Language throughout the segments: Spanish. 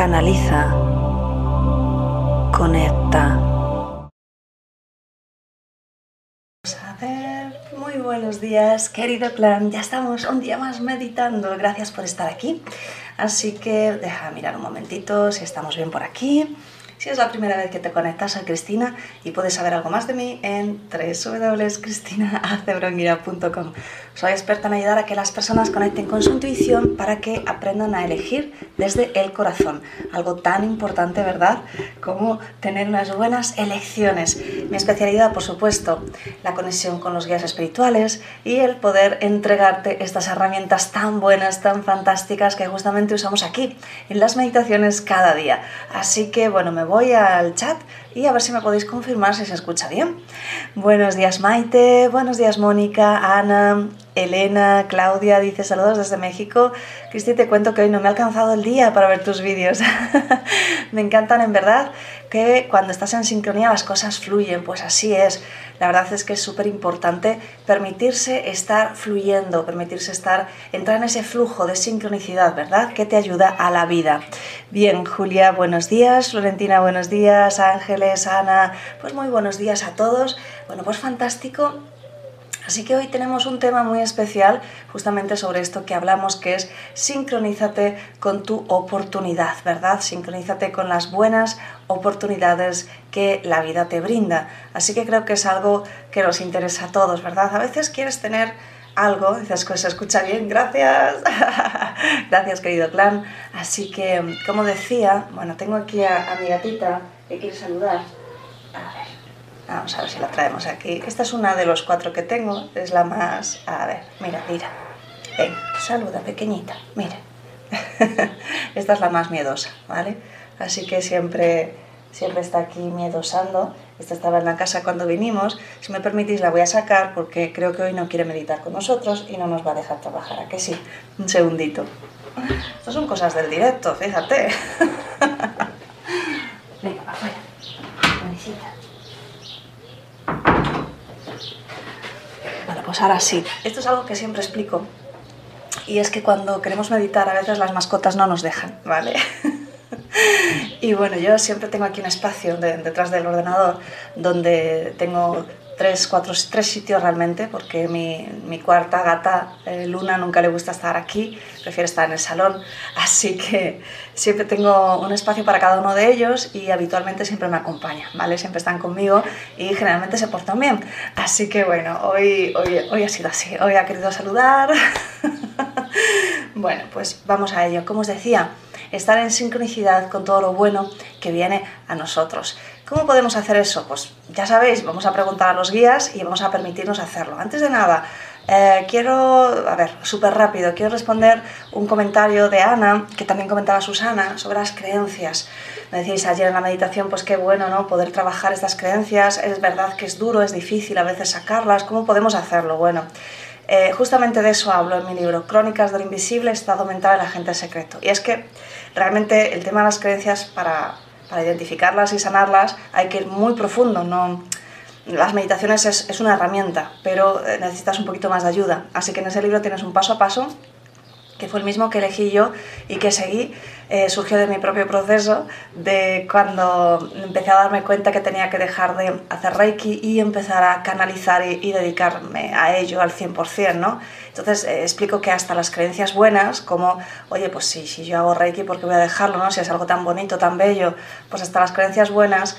Canaliza, conecta. Muy buenos días, querido clan. Ya estamos un día más meditando. Gracias por estar aquí. Así que deja mirar un momentito si estamos bien por aquí. Si es la primera vez que te conectas a Cristina y puedes saber algo más de mí en www.cristinacebronguira.com. Soy experta en ayudar a que las personas conecten con su intuición para que aprendan a elegir desde el corazón. Algo tan importante, ¿verdad? Como tener unas buenas elecciones. Mi especialidad, por supuesto, la conexión con los guías espirituales y el poder entregarte estas herramientas tan buenas, tan fantásticas que justamente usamos aquí en las meditaciones cada día. Así que, bueno, me voy al chat y a ver si me podéis confirmar si se escucha bien. Buenos días Maite, buenos días Mónica, Ana, Elena, Claudia dice saludos desde México. Cristi, te cuento que hoy no me ha alcanzado el día para ver tus vídeos. me encantan en verdad que cuando estás en sincronía las cosas fluyen, pues así es. La verdad es que es súper importante permitirse estar fluyendo, permitirse estar, entrar en ese flujo de sincronicidad, ¿verdad? Que te ayuda a la vida. Bien, Julia, buenos días. Florentina, buenos días. Ángeles, Ana, pues muy buenos días a todos. Bueno, pues fantástico Así que hoy tenemos un tema muy especial justamente sobre esto que hablamos, que es sincronízate con tu oportunidad, ¿verdad? Sincronízate con las buenas oportunidades que la vida te brinda. Así que creo que es algo que nos interesa a todos, ¿verdad? A veces quieres tener algo, dices que se escucha bien, gracias, gracias querido clan. Así que, como decía, bueno, tengo aquí a, a mi gatita que quiere saludar. A ver. Vamos a ver si la traemos aquí. Esta es una de los cuatro que tengo, es la más... A ver, mira, mira. Ven, saluda, pequeñita, mira. Esta es la más miedosa, ¿vale? Así que siempre, siempre está aquí miedosando. Esta estaba en la casa cuando vinimos. Si me permitís la voy a sacar porque creo que hoy no quiere meditar con nosotros y no nos va a dejar trabajar. ¿A que sí? Un segundito. Estas son cosas del directo, fíjate. Venga, afuera. Pues ahora sí. Esto es algo que siempre explico. Y es que cuando queremos meditar a veces las mascotas no nos dejan, ¿vale? y bueno, yo siempre tengo aquí un espacio detrás del ordenador donde tengo tres, cuatro, tres sitios realmente, porque mi, mi cuarta gata, eh, Luna, nunca le gusta estar aquí, prefiere estar en el salón, así que siempre tengo un espacio para cada uno de ellos y habitualmente siempre me acompañan, ¿vale? Siempre están conmigo y generalmente se portan bien. Así que bueno, hoy, hoy, hoy ha sido así, hoy ha querido saludar. bueno, pues vamos a ello. Como os decía, estar en sincronicidad con todo lo bueno que viene a nosotros. ¿Cómo podemos hacer eso? Pues ya sabéis, vamos a preguntar a los guías y vamos a permitirnos hacerlo. Antes de nada, eh, quiero, a ver, súper rápido, quiero responder un comentario de Ana, que también comentaba Susana, sobre las creencias. Me decíais ayer en la meditación, pues qué bueno, ¿no? Poder trabajar estas creencias. Es verdad que es duro, es difícil a veces sacarlas. ¿Cómo podemos hacerlo? Bueno, eh, justamente de eso hablo en mi libro, Crónicas del Invisible, Estado Mental del Agente Secreto. Y es que realmente el tema de las creencias para para identificarlas y sanarlas hay que ir muy profundo, no... Las meditaciones es, es una herramienta, pero eh, necesitas un poquito más de ayuda. Así que en ese libro tienes un paso a paso que fue el mismo que elegí yo y que seguí, eh, surgió de mi propio proceso, de cuando empecé a darme cuenta que tenía que dejar de hacer Reiki y empezar a canalizar y, dedicarme a ello al 100%, ¿no? Entonces eh, explico que hasta las creencias buenas, como, oye, pues sí, si yo hago Reiki, ¿por qué voy a dejarlo, no? Si es algo tan bonito, tan bello, pues hasta las creencias buenas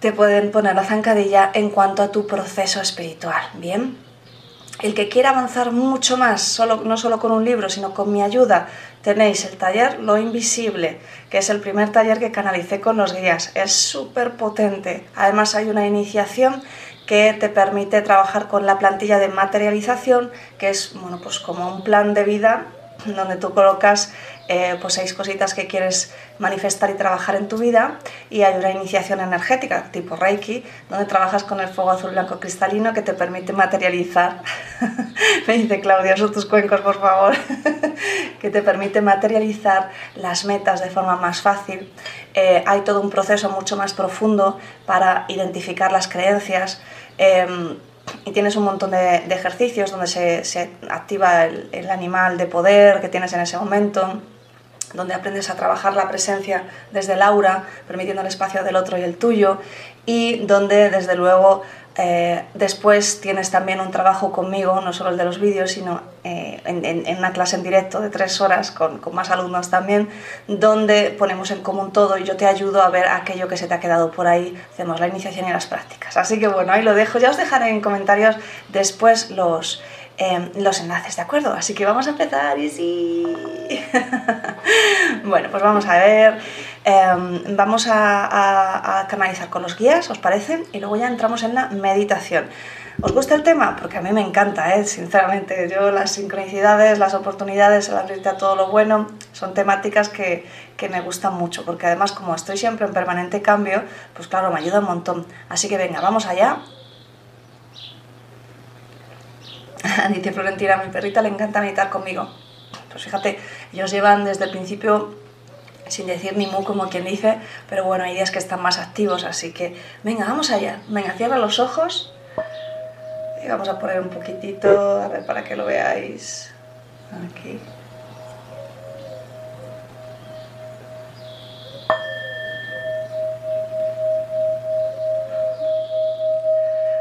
te pueden poner la zancadilla en cuanto a tu proceso espiritual, ¿bien? El que quiera avanzar mucho más, solo, no solo con un libro, sino con mi ayuda, tenéis el taller Lo Invisible, que es el primer taller que canalicé con los guías. Es súper potente. Además hay una iniciación que te permite trabajar con la plantilla de materialización, que es bueno, pues como un plan de vida donde tú colocas eh, pues seis cositas que quieres manifestar y trabajar en tu vida y hay una iniciación energética tipo Reiki donde trabajas con el fuego azul blanco cristalino que te permite materializar. Me dice Claudia son tus cuencos por favor. Que te permite materializar las metas de forma más fácil. Eh, hay todo un proceso mucho más profundo para identificar las creencias. Em, y tienes un montón de, ejercicios donde se, activa el, animal de poder que tienes en ese momento, donde aprendes a trabajar la presencia desde el aura, permitiendo el espacio del otro y el tuyo, y donde desde luego eh, después tienes también un trabajo conmigo, no solo el de los vídeos, sino eh, en, una clase en directo de tres horas con, con, más alumnos también, donde ponemos en común todo y yo te ayudo a ver aquello que se te ha quedado por ahí, hacemos la iniciación y las prácticas. Así que bueno, ahí lo dejo, ya os dejaré en comentarios después los, eh, los enlaces, ¿de acuerdo? Así que vamos a empezar y sí. bueno, pues vamos a ver. Em, vamos a, canalizar con los guías, ¿os parece? Y luego ya entramos en la meditación. ¿Os gusta el tema? Porque a mí me encanta, ¿eh? sinceramente. Yo las sincronicidades, las oportunidades, el abrirte a todo lo bueno, son temáticas que, que me gustan mucho, porque además como estoy siempre en permanente cambio, pues claro, me ayuda un montón. Así que venga, vamos allá. Dice Florentina, mi perrita le encanta meditar conmigo. Pues fíjate, ellos llevan desde el principio sin decir ni mu como quien dice, pero bueno, hay días que están más activos, así que venga, vamos allá. Venga, cierra los ojos y vamos a poner un poquitito, a ver, para que lo veáis. Aquí.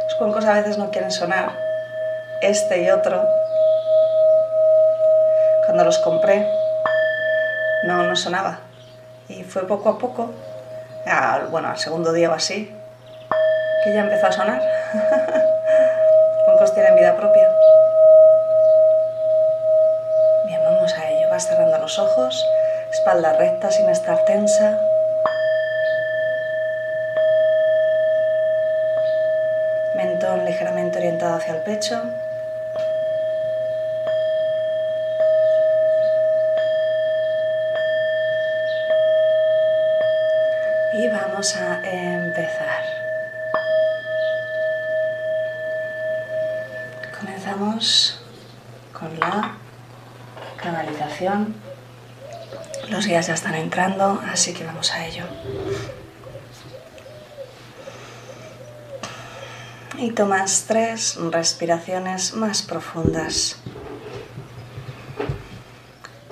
Los cuencos a veces no quieren sonar, este y otro. Cuando los compré, no, no sonaba. Y fue poco a poco, bueno, al segundo día o así, que ya empezó a sonar. Cuencos tienen vida propia. Bien, vamos a ello. Vas cerrando los ojos, espalda recta sin estar tensa. Mentón ligeramente orientado hacia el pecho. A empezar. Comenzamos con la canalización. Los guías ya están entrando, así que vamos a ello. Y tomas tres respiraciones más profundas.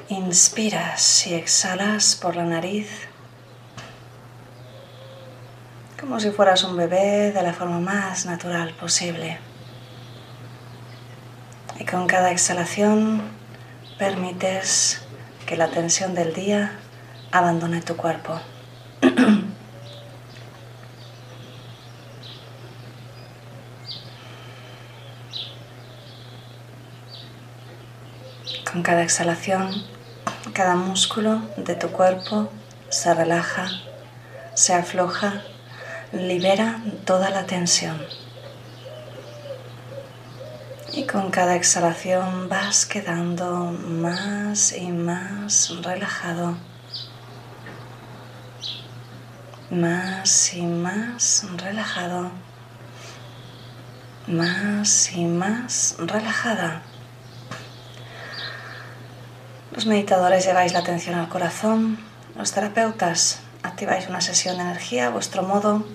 Inspiras y exhalas por la nariz como si fueras un bebé de la forma más natural posible. Y con cada exhalación permites que la tensión del día abandone tu cuerpo. Con cada exhalación, cada músculo de tu cuerpo se relaja, se afloja libera toda la tensión. Y con cada exhalación vas quedando más y más relajado. Más y más relajado. Más y más relajada. Los meditadores lleváis la atención al corazón. Los terapeutas activáis una sesión de energía a vuestro modo.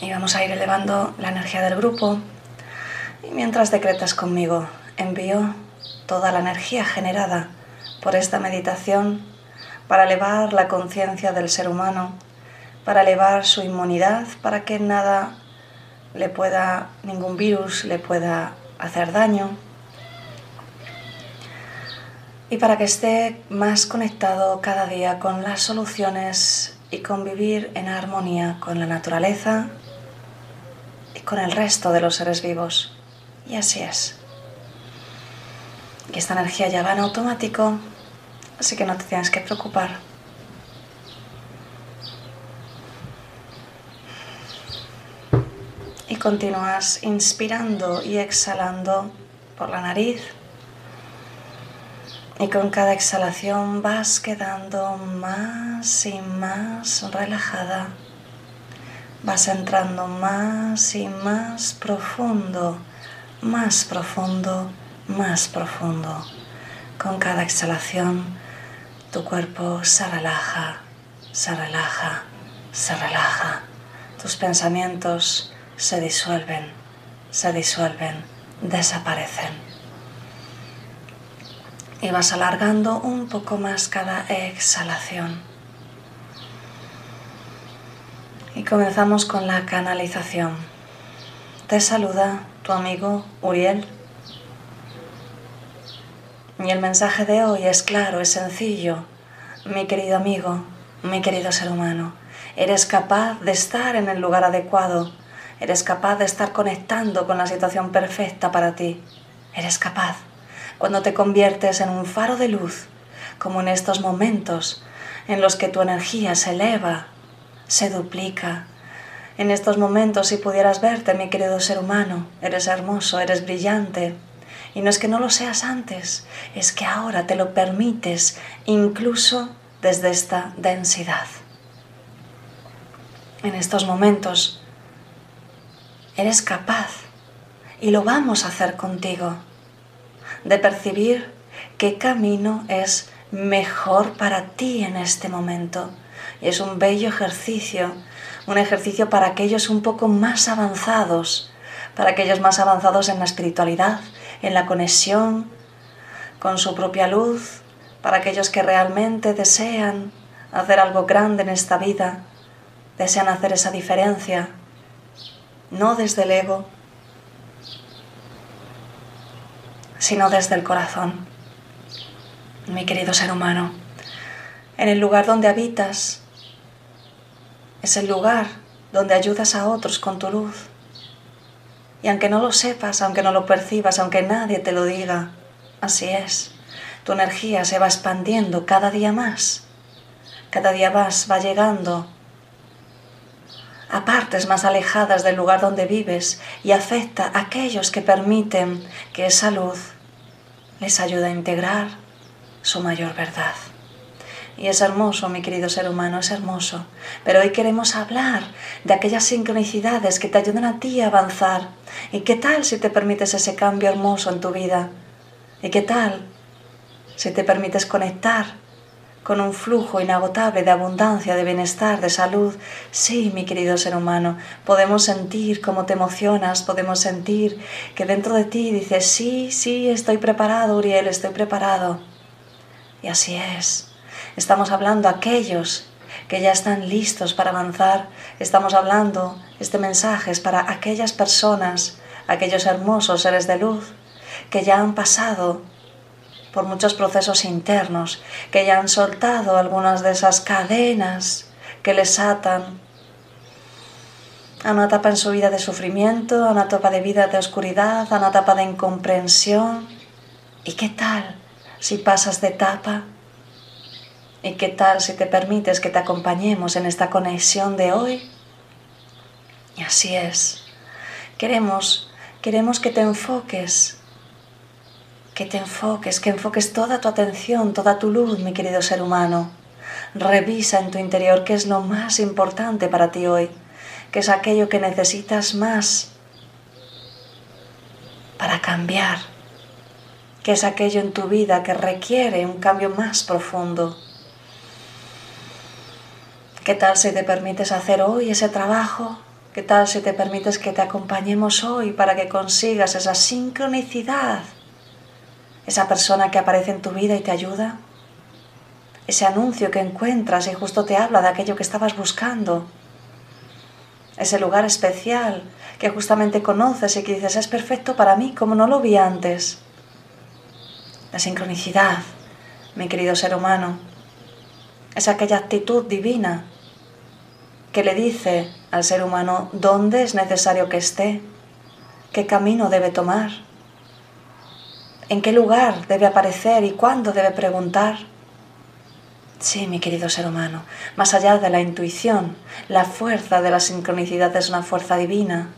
Y vamos a ir elevando la energía del grupo. Y mientras decretas conmigo, envío toda la energía generada por esta meditación para elevar la conciencia del ser humano, para elevar su inmunidad, para que nada le pueda, ningún virus le pueda hacer daño, y para que esté más conectado cada día con las soluciones y convivir en armonía con la naturaleza y con el resto de los seres vivos. Y así es. Y esta energía ya va en automático, así que no te tienes que preocupar. Y continúas inspirando y exhalando por la nariz. Y con cada exhalación vas quedando más y más relajada. Vas entrando más y más profundo, más profundo, más profundo. Con cada exhalación tu cuerpo se relaja, se relaja, se relaja. Tus pensamientos se disuelven, se disuelven, desaparecen y vas alargando un poco más cada exhalación. Y comenzamos con la canalización. Te saluda tu amigo Uriel. Y el mensaje de hoy es claro, es sencillo. Mi querido amigo, mi querido ser humano, eres capaz de estar en el lugar adecuado. Eres capaz de estar conectando con la situación perfecta para ti. Eres capaz cuando te conviertes en un faro de luz, como en estos momentos en los que tu energía se eleva, se duplica. En estos momentos, si pudieras verte, mi querido ser humano, eres hermoso, eres brillante. Y no es que no lo seas antes, es que ahora te lo permites, incluso desde esta densidad. En estos momentos, eres capaz y lo vamos a hacer contigo de percibir qué camino es mejor para ti en este momento. Y es un bello ejercicio, un ejercicio para aquellos un poco más avanzados, para aquellos más avanzados en la espiritualidad, en la conexión con su propia luz, para aquellos que realmente desean hacer algo grande en esta vida, desean hacer esa diferencia, no desde el ego, sino desde el corazón. Mi querido ser humano, en el lugar donde habitas, es el lugar donde ayudas a otros con tu luz. Y aunque no lo sepas, aunque no lo percibas, aunque nadie te lo diga, así es. Tu energía se va expandiendo cada día más. Cada día más va llegando a partes más alejadas del lugar donde vives y afecta a aquellos que permiten que esa luz les ayude a integrar su mayor verdad. Y es hermoso, mi querido ser humano, es hermoso. Pero hoy queremos hablar de aquellas sincronicidades que te ayudan a ti a avanzar. ¿Y qué tal si te permites ese cambio hermoso en tu vida? ¿Y qué tal si te permites conectar con un flujo inagotable de abundancia, de bienestar, de salud. Sí, mi querido ser humano, podemos sentir cómo te emocionas, podemos sentir que dentro de ti dices, sí, sí, estoy preparado, Uriel, estoy preparado. Y así es. Estamos hablando a aquellos que ya están listos para avanzar. Estamos hablando, este mensaje es para aquellas personas, aquellos hermosos seres de luz que ya han pasado por muchos procesos internos, que ya han soltado algunas de esas cadenas que les atan a una etapa en su vida de sufrimiento, a una etapa de vida de oscuridad, a una etapa de incomprensión. ¿Y qué tal si pasas de etapa? ¿Y qué tal si te permites que te acompañemos en esta conexión de hoy? Y así es. Queremos, queremos que te enfoques que te enfoques, que enfoques toda tu atención, toda tu luz, mi querido ser humano. Revisa en tu interior qué es lo más importante para ti hoy, qué es aquello que necesitas más para cambiar, qué es aquello en tu vida que requiere un cambio más profundo. ¿Qué tal si te permites hacer hoy ese trabajo? ¿Qué tal si te permites que te acompañemos hoy para que consigas esa sincronicidad esa persona que aparece en tu vida y te ayuda, ese anuncio que encuentras y justo te habla de aquello que estabas buscando, ese lugar especial que justamente conoces y que dices es perfecto para mí como no lo vi antes. La sincronicidad, mi querido ser humano, es aquella actitud divina que le dice al ser humano dónde es necesario que esté, qué camino debe tomar en qué lugar debe aparecer y cuándo debe preguntar. Sí, mi querido ser humano, más allá de la intuición, la fuerza de la sincronicidad es una fuerza divina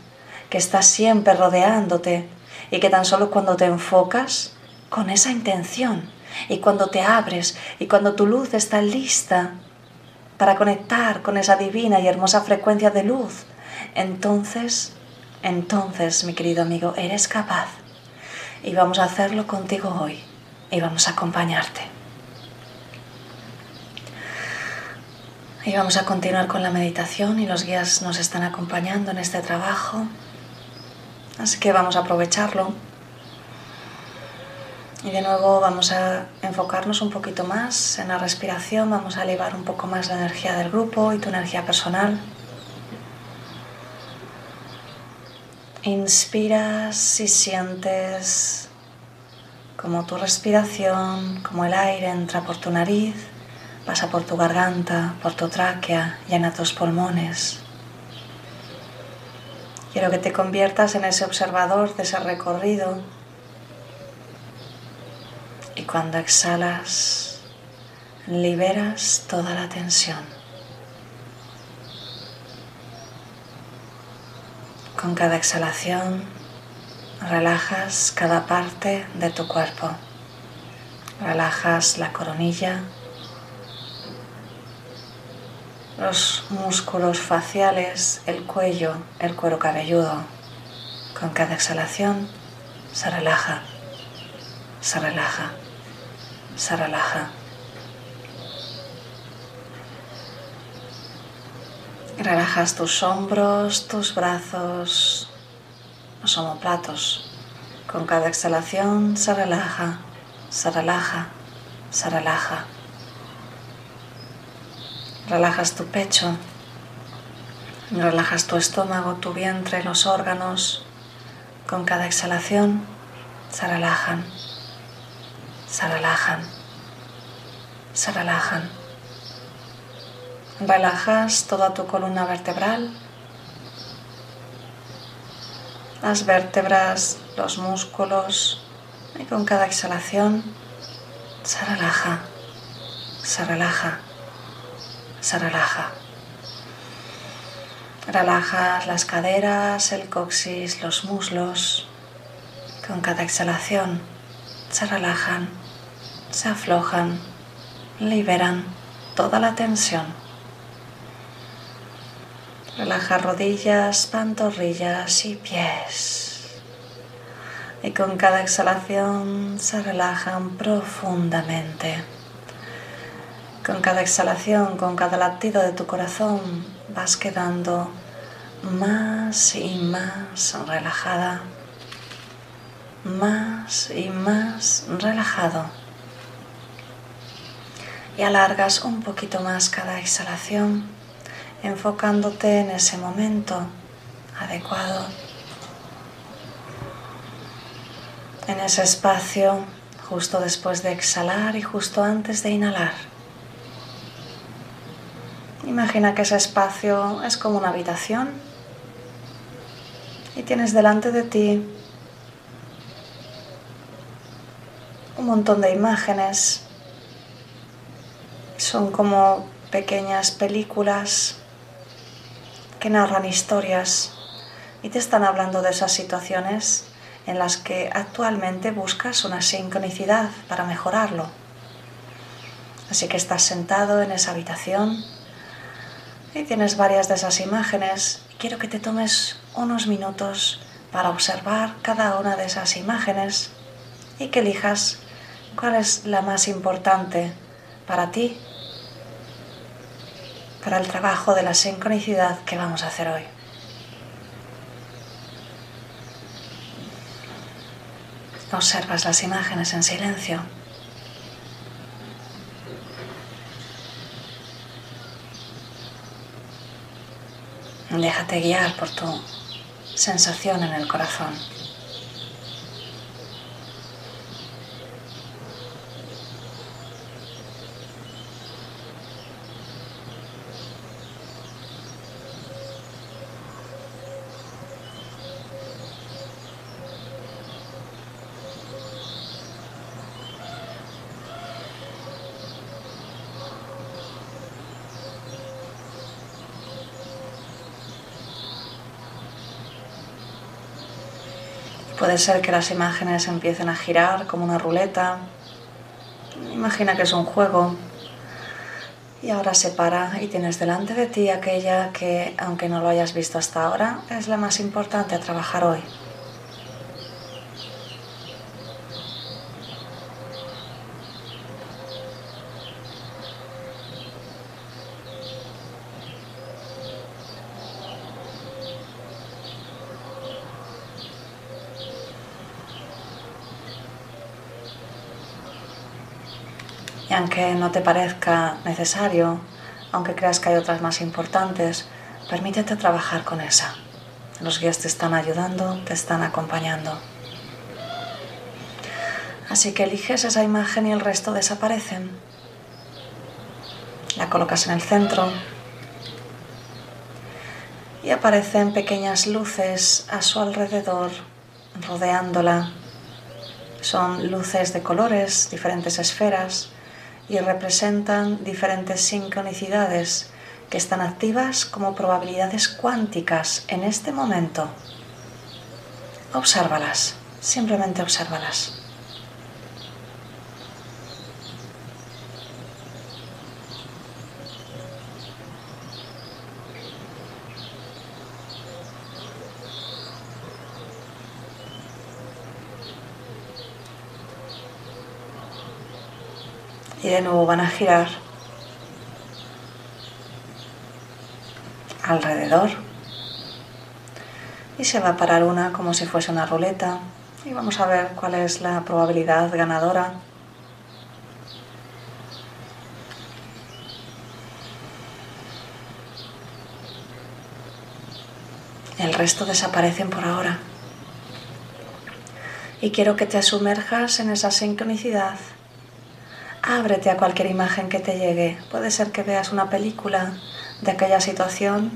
que está siempre rodeándote y que tan solo cuando te enfocas con esa intención y cuando te abres y cuando tu luz está lista para conectar con esa divina y hermosa frecuencia de luz, entonces, entonces, mi querido amigo, eres capaz. Y vamos a hacerlo contigo hoy y vamos a acompañarte. Y vamos a continuar con la meditación y los guías nos están acompañando en este trabajo. Así que vamos a aprovecharlo. Y de nuevo vamos a enfocarnos un poquito más en la respiración, vamos a elevar un poco más la energía del grupo y tu energía personal. Inspiras y sientes como tu respiración, como el aire entra por tu nariz, pasa por tu garganta, por tu tráquea, llena tus pulmones. Quiero que te conviertas en ese observador de ese recorrido. Y cuando exhalas, liberas toda la tensión. Con cada exhalación relajas cada parte de tu cuerpo. Relajas la coronilla, los músculos faciales, el cuello, el cuero cabelludo. Con cada exhalación se relaja, se relaja, se relaja. Relajas tus hombros, tus brazos, los omoplatos. Con cada exhalación se relaja, se relaja, se relaja. Relajas tu pecho, relajas tu estómago, tu vientre, los órganos. Con cada exhalación se relajan, se relajan, se relajan. Relajas toda tu columna vertebral, las vértebras, los músculos y con cada exhalación se relaja, se relaja, se relaja. Relajas las caderas, el coxis, los muslos. Con cada exhalación se relajan, se aflojan, liberan toda la tensión. Relaja rodillas, pantorrillas y pies. Y con cada exhalación se relajan profundamente. Con cada exhalación, con cada latido de tu corazón, vas quedando más y más relajada, más y más relajado. Y alargas un poquito más cada exhalación enfocándote en ese momento adecuado, en ese espacio justo después de exhalar y justo antes de inhalar. Imagina que ese espacio es como una habitación y tienes delante de ti un montón de imágenes. Son como pequeñas películas que narran historias y te están hablando de esas situaciones en las que actualmente buscas una sincronicidad para mejorarlo. Así que estás sentado en esa habitación y tienes varias de esas imágenes quiero que te tomes unos minutos para observar cada una de esas imágenes y que elijas cuál es la más importante para ti para el trabajo de la sincronicidad que vamos a hacer hoy. Observas las imágenes en silencio. Déjate guiar por tu sensación en el corazón. Puede ser que las imágenes empiecen a girar como una ruleta. Imagina que es un juego. Y ahora se para y tienes delante de ti aquella que, aunque no lo hayas visto hasta ahora, es la más importante a trabajar hoy. Y aunque no te parezca necesario, aunque creas que hay otras más importantes, permítete trabajar con esa. Los guías te están ayudando, te están acompañando. Así que eliges esa imagen y el resto desaparecen. La colocas en el centro y aparecen pequeñas luces a su alrededor, rodeándola. Son luces de colores, diferentes esferas y representan diferentes sincronicidades que están activas como probabilidades cuánticas en este momento. Obsérvalas, simplemente obsérvalas. Y de nuevo van a girar alrededor y se va a parar una como si fuese una ruleta y vamos a ver cuál es la probabilidad ganadora. El resto desaparecen por ahora. Y quiero que te sumerjas en esa sincronicidad Ábrete a cualquier imagen que te llegue. Puede ser que veas una película de aquella situación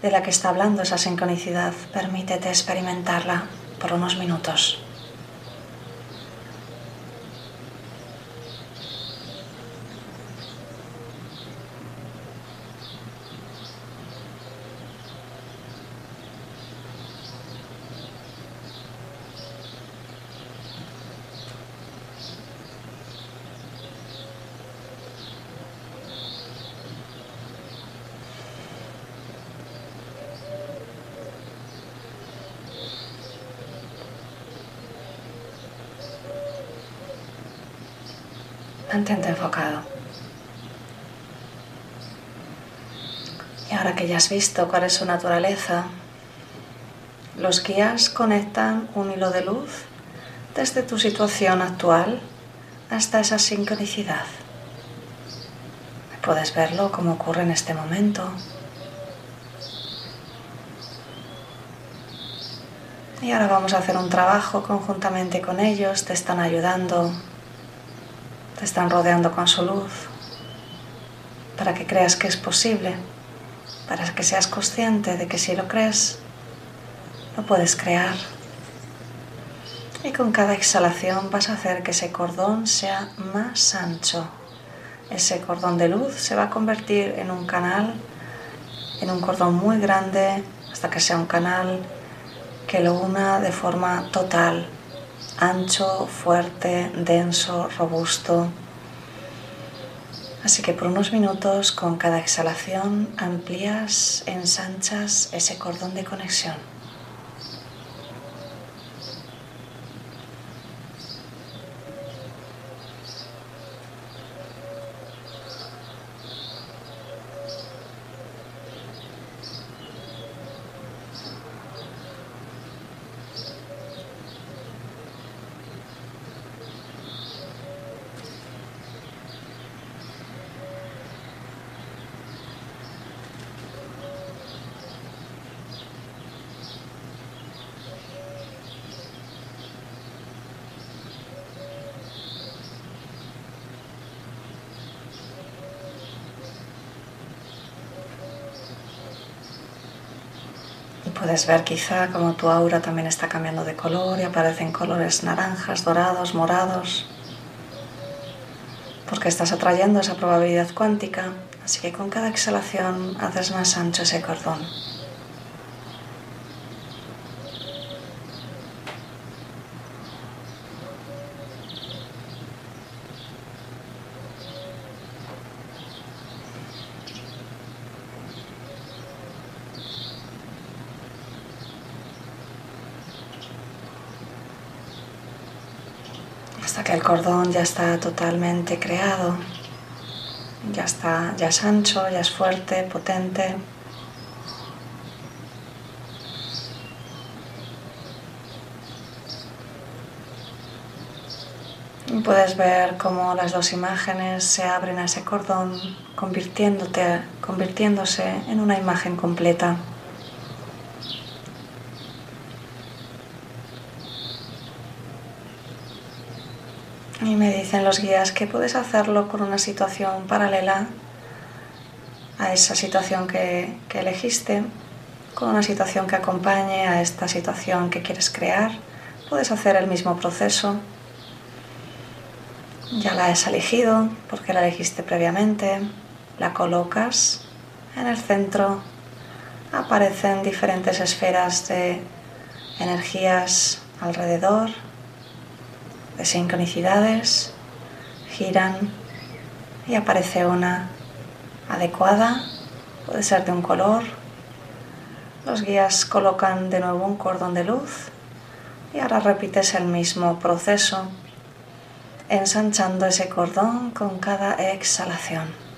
de la que está hablando esa sincronicidad. Permítete experimentarla por unos minutos. Enfocado. Y ahora que ya has visto cuál es su naturaleza, los guías conectan un hilo de luz desde tu situación actual hasta esa sincronicidad. Puedes verlo como ocurre en este momento. Y ahora vamos a hacer un trabajo conjuntamente con ellos, te están ayudando están rodeando con su luz, para que creas que es posible, para que seas consciente de que si lo crees, lo puedes crear. Y con cada exhalación vas a hacer que ese cordón sea más ancho. Ese cordón de luz se va a convertir en un canal, en un cordón muy grande, hasta que sea un canal que lo una de forma total ancho, fuerte, denso, robusto. Así que por unos minutos con cada exhalación amplías, ensanchas ese cordón de conexión. Puedes ver quizá como tu aura también está cambiando de color y aparecen colores naranjas, dorados, morados, porque estás atrayendo esa probabilidad cuántica, así que con cada exhalación haces más ancho ese cordón. Cordón ya está totalmente creado, ya está, ya es ancho, ya es fuerte, potente. Puedes ver cómo las dos imágenes se abren a ese cordón, convirtiéndote, convirtiéndose en una imagen completa. Y me dicen los guías que puedes hacerlo con una situación paralela a esa situación que, elegiste, con una situación que acompañe a esta situación que quieres crear. Puedes hacer el mismo proceso. Ya la has elegido porque la elegiste previamente. La colocas en el centro. Aparecen diferentes esferas de energías alrededor de sincronicidades, giran y aparece una adecuada, puede ser de un color. Los guías colocan de nuevo un cordón de luz y ahora repites el mismo proceso, ensanchando ese cordón con cada exhalación.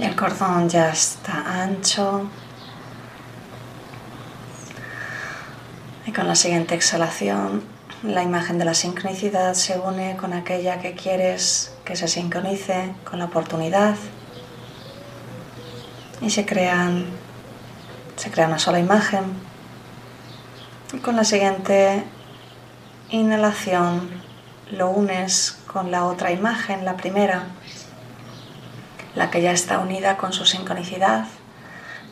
El cordón ya está ancho. Y con la siguiente exhalación, la imagen de la sincronicidad se une con aquella que quieres que se sincronice con la oportunidad. Y se se crea una sola imagen. Y con la siguiente inhalación lo unes con la otra imagen, la primera la que ya está unida con su sincronicidad,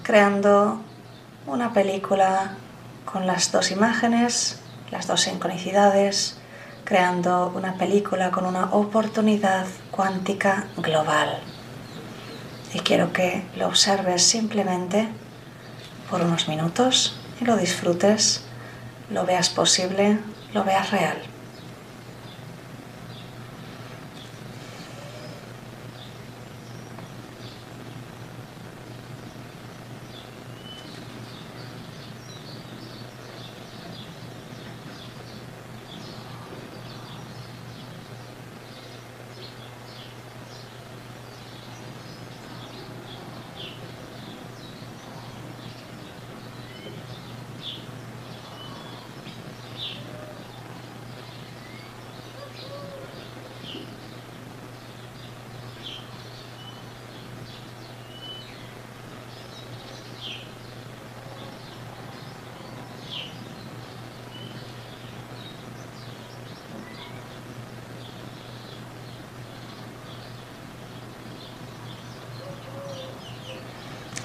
creando una película con las dos imágenes, las dos sincronicidades, creando una película con una oportunidad cuántica global. Y quiero que lo observes simplemente por unos minutos y lo disfrutes, lo veas posible, lo veas real.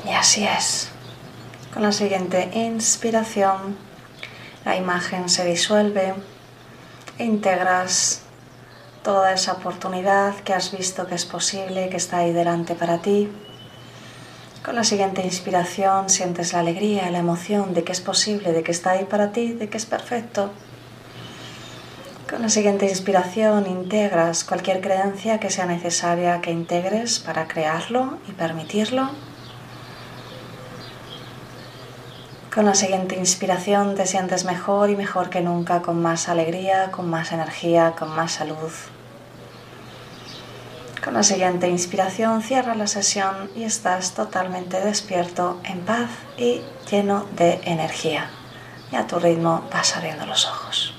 Y así es. Con la siguiente inspiración, la imagen se disuelve integras toda esa oportunidad que has visto que es posible, que está ahí delante para ti. Con la siguiente inspiración sientes la alegría, la emoción de que es posible, de que está ahí para ti, de que es perfecto. Con la siguiente inspiración integras cualquier creencia que sea necesaria que integres para crearlo y permitirlo. Con la siguiente inspiración te sientes mejor y mejor que nunca, con más alegría, con más energía, con más salud. Con la siguiente inspiración cierra la sesión y estás totalmente despierto, en paz y lleno de energía. Y a tu ritmo vas abriendo los ojos.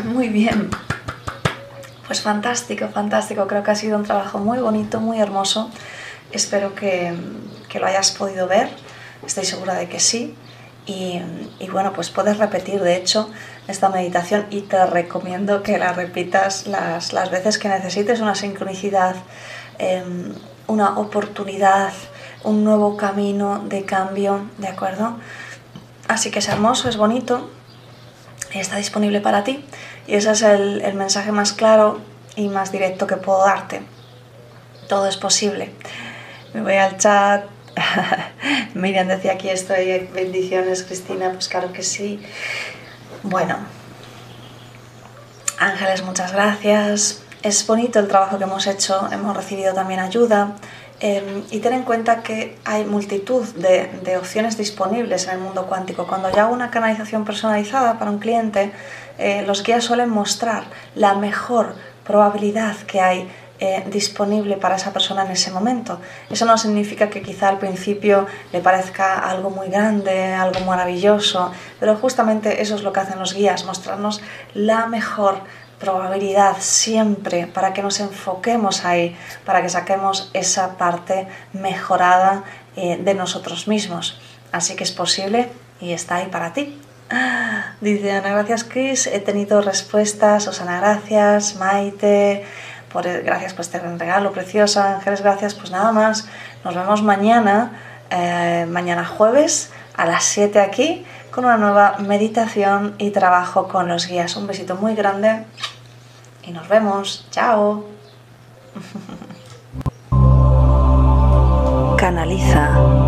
Muy bien. Pues fantástico, fantástico. Creo que ha sido un trabajo muy bonito, muy hermoso. Espero que, que lo hayas podido ver. Estoy segura de que sí. Y, bueno, pues puedes repetir, de hecho, esta meditación y te recomiendo que la repitas las, las veces que necesites, una sincronicidad, eh, una oportunidad, un nuevo camino de cambio, ¿de acuerdo? Así que es hermoso, es bonito está disponible para ti. Y ese es el, mensaje más claro y más directo que puedo darte. Todo es posible. Me voy al chat. Miriam decía aquí estoy. Bendiciones, Cristina. Pues claro que sí. Bueno. Ángeles, muchas gracias. Es bonito el trabajo que hemos hecho. Hemos recibido también ayuda. Eh, y ten en cuenta que hay multitud de, de, opciones disponibles en el mundo cuántico. Cuando yo hago una canalización personalizada para un cliente, eh, los guías suelen mostrar la mejor probabilidad que hay eh, disponible para esa persona en ese momento. Eso no significa que quizá al principio le parezca algo muy grande, algo maravilloso, pero justamente eso es lo que hacen los guías, mostrarnos la mejor probabilidad siempre para que nos enfoquemos ahí, para que saquemos esa parte mejorada eh, de nosotros mismos. Así que es posible y está ahí para ti. Dice Ana, gracias Chris, he tenido respuestas, Osana, gracias, Maite, por, gracias por este regalo precioso, Ángeles, gracias, pues nada más, nos vemos mañana, eh, mañana jueves a las 7 aquí con una nueva meditación y trabajo con los guías. Un besito muy grande y nos vemos. Chao. Canaliza.